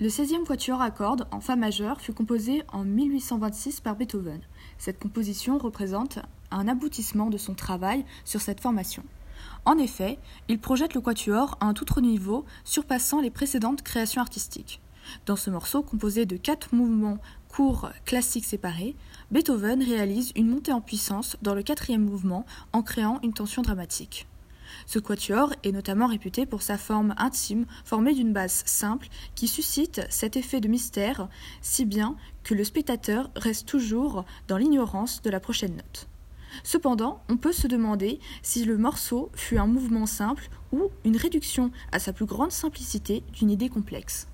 Le 16e quatuor à cordes en Fa majeur fut composé en 1826 par Beethoven. Cette composition représente un aboutissement de son travail sur cette formation. En effet, il projette le quatuor à un tout autre niveau, surpassant les précédentes créations artistiques. Dans ce morceau, composé de quatre mouvements courts classiques séparés, Beethoven réalise une montée en puissance dans le quatrième mouvement en créant une tension dramatique. Ce quatuor est notamment réputé pour sa forme intime, formée d'une base simple, qui suscite cet effet de mystère, si bien que le spectateur reste toujours dans l'ignorance de la prochaine note. Cependant, on peut se demander si le morceau fut un mouvement simple ou une réduction à sa plus grande simplicité d'une idée complexe.